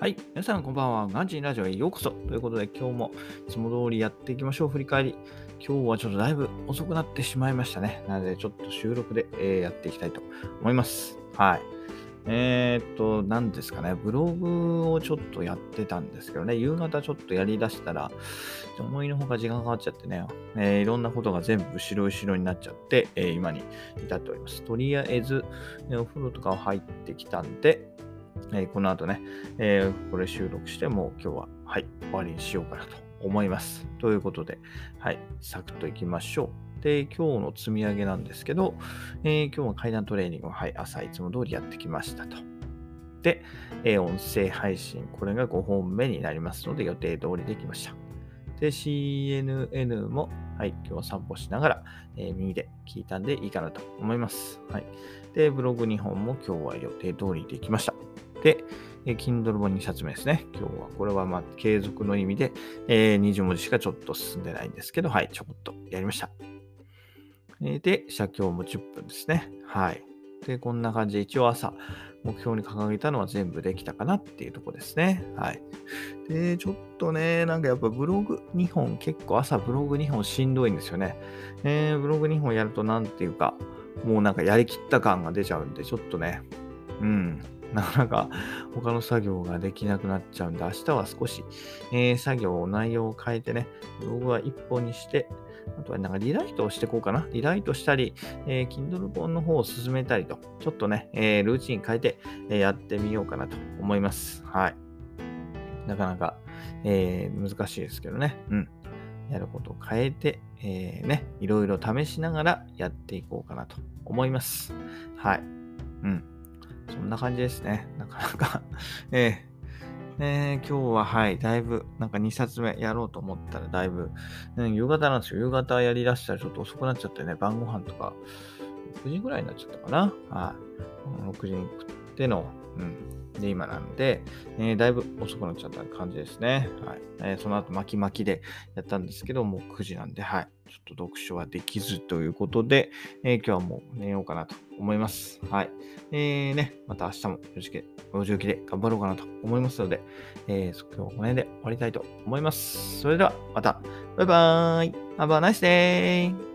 はい。皆さん、こんばんは。ガンジーラジオへようこそ。ということで、今日もいつも通りやっていきましょう。振り返り。今日はちょっとだいぶ遅くなってしまいましたね。なので、ちょっと収録で、えーやっていきたいと思います。はい。えーっと、何ですかね。ブログをちょっとやってたんですけどね。夕方ちょっとやりだしたら、思いのほか時間かかっちゃってね、えーいろんなことが全部後ろ後ろになっちゃって、え今に至っております。とりあえず、えお風呂とか入ってきたんで、えーこの後ね、えーこれ収録してもう今日は、はい、終わりにしようかなと思います。ということで、はい、サクッといきましょう。で、今日の積み上げなんですけど、えー今日は階段トレーニングを、はい、朝いつも通りやってきましたと。で、え音声配信、これが5本目になりますので、予定通りできました。で、CNN も、はい、今日は散歩しながら、えー耳で聞いたんでいいかなと思います。はい。で、ブログ2本も今日は予定通りできました。で、えー Kindle 本2冊目ですね。今日はこれはま継続の意味で、えー20文字しかちょっと進んでないんですけど、はい、ちょっとやりました。えーで、写経も10分ですね。はい。で、こんな感じで一応朝、目標に掲げたのは全部できたかなっていうとこですね。はい。で、ちょっとね、なんかやっぱブログ2本、結構朝ブログ2本しんどいんですよね。えーブログ2本やるとなんていうか、もうなんかやりきった感が出ちゃうんで、ちょっとね、うん、なかなか他の作業ができなくなっちゃうんで、明日は少し、えー作業、内容を変えてね、ブログは1本にして、あとはなんかリライトをしていこうかな。リライトしたり、えー Kindle 本の方を進めたりと、ちょっとね、えールーチン変えて、えやってみようかなと思います。はい。なかなか、えー難しいですけどね。うん。やることを変えて、えーね、いろいろ試しながらやっていこうかなと思います。はい。うん。そんな感じですね。なかなか えーえー今日ははい、だいぶ、なんか2冊目やろうと思ったらだいぶ、うん、夕方なんですよ。夕方やりだしたらちょっと遅くなっちゃってね、晩ご飯とか、6時ぐらいになっちゃったかな。はい。6時に食っての、うん。で、今なんで、えーだいぶ遅くなっちゃった感じですね。はい。えーその後巻き巻きでやったんですけど、もう9時なんで、はい。ちょっと読書はできずということで、えー今日はもう寝ようかなと思います。はい。えー、ね、また明日も4時4時起きで頑張ろうかなと思いますので、えー、今日はこの辺で終わりたいと思います。それではまた、バイバーイ !Have a nice day!